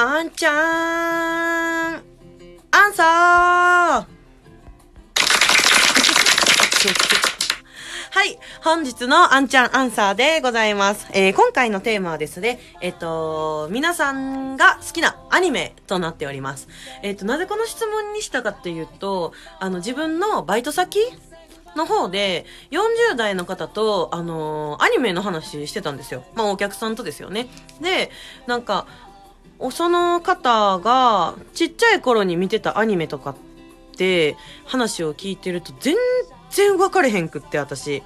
あんちゃーん、アンサーはい。本日のあんちゃんアンサーでございます。えー、今回のテーマはですね、えっ、と、皆さんが好きなアニメとなっております。えっ、と、なぜこの質問にしたかっていうと、あの、自分のバイト先の方で、40代の方と、あのー、アニメの話してたんですよ。まあ、お客さんとですよね。で、なんか、その方が、ちっちゃい頃に見てたアニメとかって、話を聞いてると、全然分かれへんくって、私。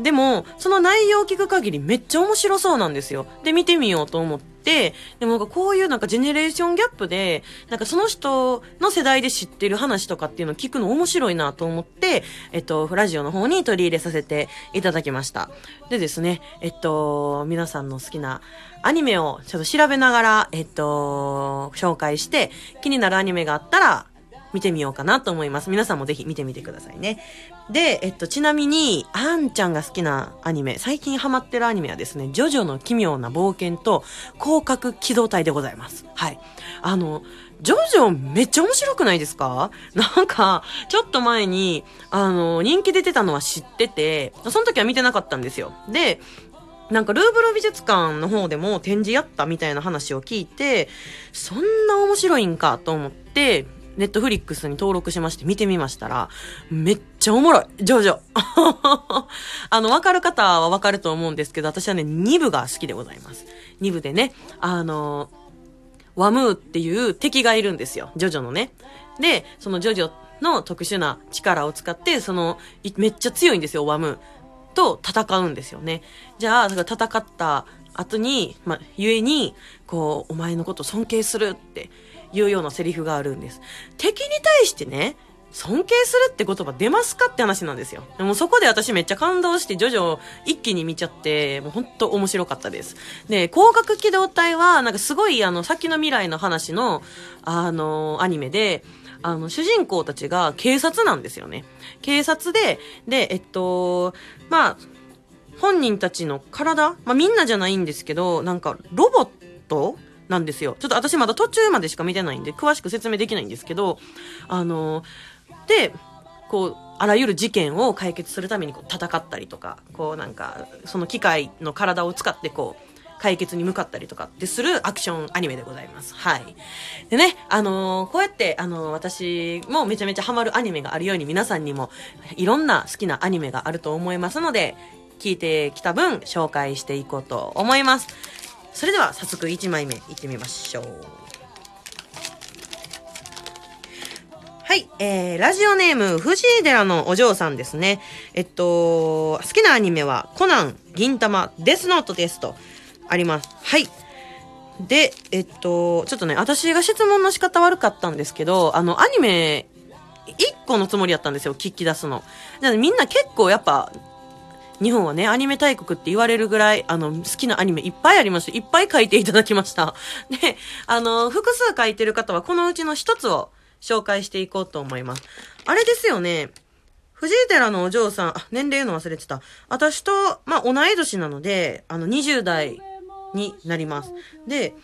でも、その内容を聞く限りめっちゃ面白そうなんですよ。で、見てみようと思って、でもなんかこういうなんかジェネレーションギャップで、なんかその人の世代で知ってる話とかっていうのを聞くの面白いなと思って、えっと、ラジオの方に取り入れさせていただきました。でですね、えっと、皆さんの好きなアニメをちょっと調べながら、えっと、紹介して、気になるアニメがあったら、見てみようかなと思います。皆さんもぜひ見てみてくださいね。で、えっと、ちなみに、あんちゃんが好きなアニメ、最近ハマってるアニメはですね、ジョジョの奇妙な冒険と、広角機動隊でございます。はい。あの、ジョジョめっちゃ面白くないですか？なんか、ちょっと前に、あの、人気出てたのは知ってて、その時は見てなかったんですよ。で、なんかルーブル美術館の方でも展示やったみたいな話を聞いて、そんな面白いんかと思って、ネットフリックスに登録しまして見てみましたら、めっちゃおもろいジョジョ あの、わかる方はわかると思うんですけど、私はね、2部が好きでございます。2部でね、あの、ワムーっていう敵がいるんですよ。ジョジョのね。で、そのジョジョの特殊な力を使って、その、めっちゃ強いんですよ、ワムー。と戦うんですよね。じゃあ、戦った後に、ま、ゆえに、こう、お前のこと尊敬するっていうようなセリフがあるんです。敵に対してね、尊敬するって言葉出ますかって話なんですよ。でもそこで私めっちゃ感動してジョジョ一気に見ちゃって、もうほんと面白かったです。で、光学機動隊はなんかすごいあの先の未来の話のあのアニメで、あの主人公たちが警察なんですよね。警察で、で、えっと、まあ、本人たちの体、まあみんなじゃないんですけど、なんかロボットなんですよ。ちょっと私まだ途中までしか見てないんで、詳しく説明できないんですけど、あの、で、こう、あらゆる事件を解決するためにこう戦ったりとか、こうなんか、その機械の体を使ってこう、解決に向かったりとかってするアクションアニメでございます。はい。でね、あのー、こうやって、あのー、私もめちゃめちゃハマるアニメがあるように皆さんにもいろんな好きなアニメがあると思いますので、聞いてきた分紹介していこうと思います。それでは早速1枚目いってみましょう。はい、えー、ラジオネーム、藤井寺のお嬢さんですね。えっと、好きなアニメは、コナン、銀玉、デスノートですと、あります。はい。で、えっと、ちょっとね、私が質問の仕方悪かったんですけど、あの、アニメ、1個のつもりやったんですよ、聞き出すの。みんな結構やっぱ、日本はね、アニメ大国って言われるぐらい、あの、好きなアニメいっぱいありまして、いっぱい書いていただきました。で、あの、複数書いてる方はこのうちの一つを紹介していこうと思います。あれですよね。藤井寺のお嬢さん、あ、年齢の忘れてた。私と、まあ、同い年なので、あの、20代になります。で、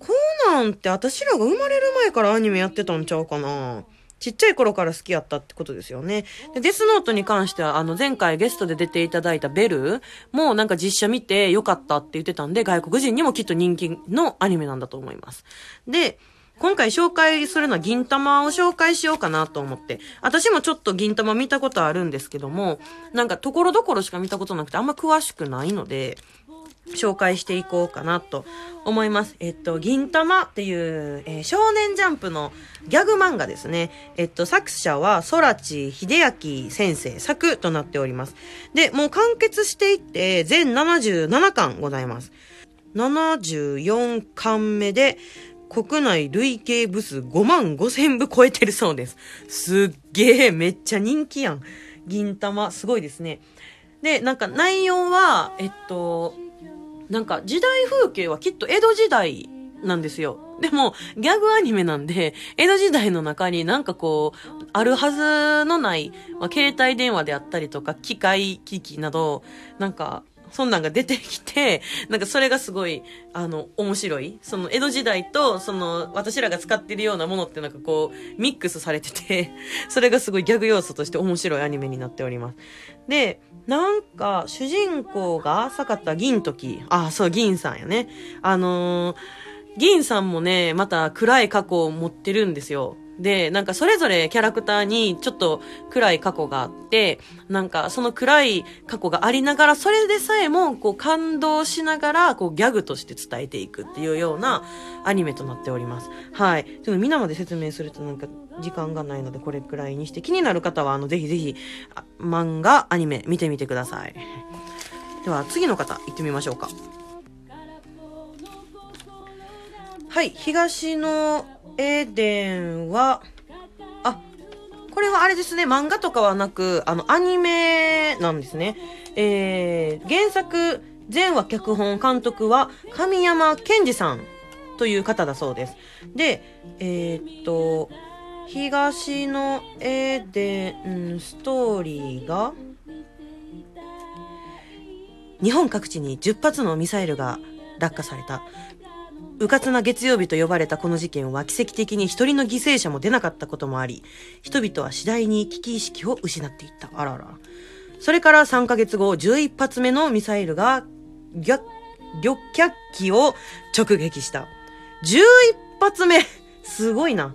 コーナンって私らが生まれる前からアニメやってたんちゃうかなちっちゃい頃から好きやったってことですよね。で、デスノートに関しては、あの、前回ゲストで出ていただいたベルもなんか実写見てよかったって言ってたんで、外国人にもきっと人気のアニメなんだと思います。で、今回紹介するのは銀玉を紹介しようかなと思って。私もちょっと銀玉見たことあるんですけども、なんかところどころしか見たことなくてあんま詳しくないので、紹介していこうかなと思います。えっと、銀玉っていう、えー、少年ジャンプのギャグ漫画ですね。えっと、作者は空知秀明先生作となっております。で、もう完結していって、全77巻ございます。74巻目で、国内累計部数5万5千部超えてるそうです。すっげえ、めっちゃ人気やん。銀玉、すごいですね。で、なんか内容は、えっと、なんか時代風景はきっと江戸時代なんですよ。でも、ギャグアニメなんで、江戸時代の中になんかこう、あるはずのない、まあ、携帯電話であったりとか、機械機器など、なんか、そんなんが出てきて、なんかそれがすごい、あの、面白い。その、江戸時代と、その、私らが使ってるようなものってなんかこう、ミックスされてて、それがすごいギャグ要素として面白いアニメになっております。で、なんか、主人公が坂田銀時。あ、そう、銀さんやね。あのー、銀さんもね、また暗い過去を持ってるんですよ。で、なんかそれぞれキャラクターにちょっと暗い過去があって、なんかその暗い過去がありながら、それでさえもこう感動しながら、こうギャグとして伝えていくっていうようなアニメとなっております。はい。ちょっと皆まで説明するとなんか時間がないのでこれくらいにして、気になる方はあのぜひぜひ漫画、アニメ見てみてください。では次の方行ってみましょうか。はい、東のエデンは、あ、これはあれですね、漫画とかはなく、あの、アニメなんですね。えー、原作、全話脚本監督は神山健二さんという方だそうです。で、えー、っと、東のエデンストーリーが、日本各地に10発のミサイルが落下された。うかつな月曜日と呼ばれたこの事件は奇跡的に一人の犠牲者も出なかったこともあり、人々は次第に危機意識を失っていった。あらら。それから3ヶ月後、11発目のミサイルが、ギャ、旅客機を直撃した。11発目 すごいな。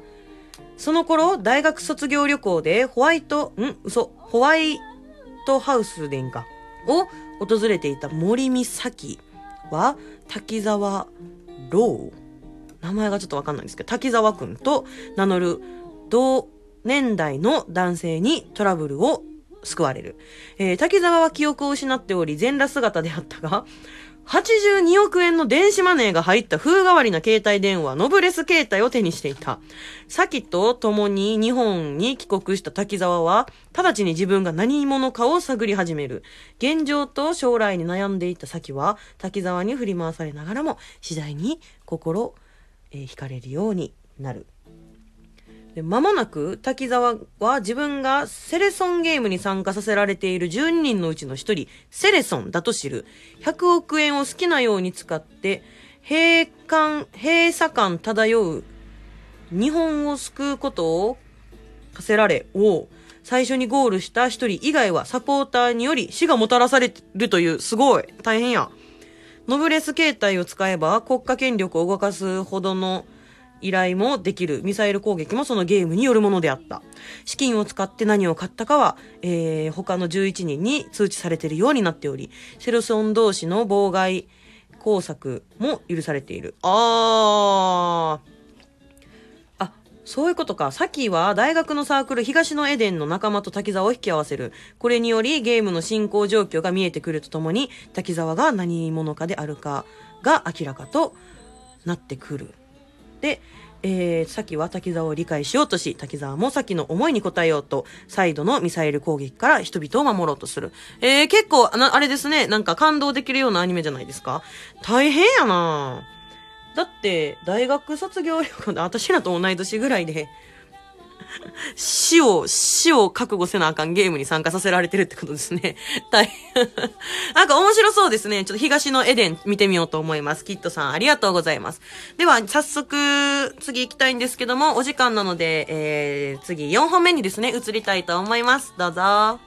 その頃、大学卒業旅行でホワイト、ん？嘘、ホワイトハウスでんか。を訪れていた森美咲は、滝沢ロー名前がちょっとわかんないんですけど、滝沢くんと名乗る同年代の男性にトラブルを救われる。えー、滝沢は記憶を失っており、全裸姿であったが、82億円の電子マネーが入った風変わりな携帯電話、ノブレス携帯を手にしていた。サキと共に日本に帰国した滝沢は、直ちに自分が何者かを探り始める。現状と将来に悩んでいたサキは、滝沢に振り回されながらも、次第に心、えー、惹かれるようになる。で、間もなく滝沢は自分がセレソンゲームに参加させられている12人のうちの1人、セレソンだと知る。100億円を好きなように使って、閉館、閉鎖感漂う日本を救うことを課せられ、を最初にゴールした1人以外はサポーターにより死がもたらされるという、すごい、大変や。ノブレス携帯を使えば国家権力を動かすほどの依頼もできる。ミサイル攻撃もそのゲームによるものであった。資金を使って何を買ったかは、えー、他の11人に通知されているようになっており、セロソン同士の妨害工作も許されている。あー。あ、そういうことか。さっきは大学のサークル東のエデンの仲間と滝沢を引き合わせる。これによりゲームの進行状況が見えてくるとともに、滝沢が何者かであるかが明らかとなってくる。で、えー、先は滝沢を理解しようとし、滝沢も先の思いに応えようと、再度のミサイル攻撃から人々を守ろうとする。えー、結構、ああれですね、なんか感動できるようなアニメじゃないですか？大変やなだって、大学卒業旅行で、私らと同い年ぐらいで、死を、死を覚悟せなあかんゲームに参加させられてるってことですね。大変。なんか面白そうですね。ちょっと東のエデン見てみようと思います。キットさんありがとうございます。では、早速、次行きたいんですけども、お時間なので、えー、次4本目にですね、移りたいと思います。どうぞ。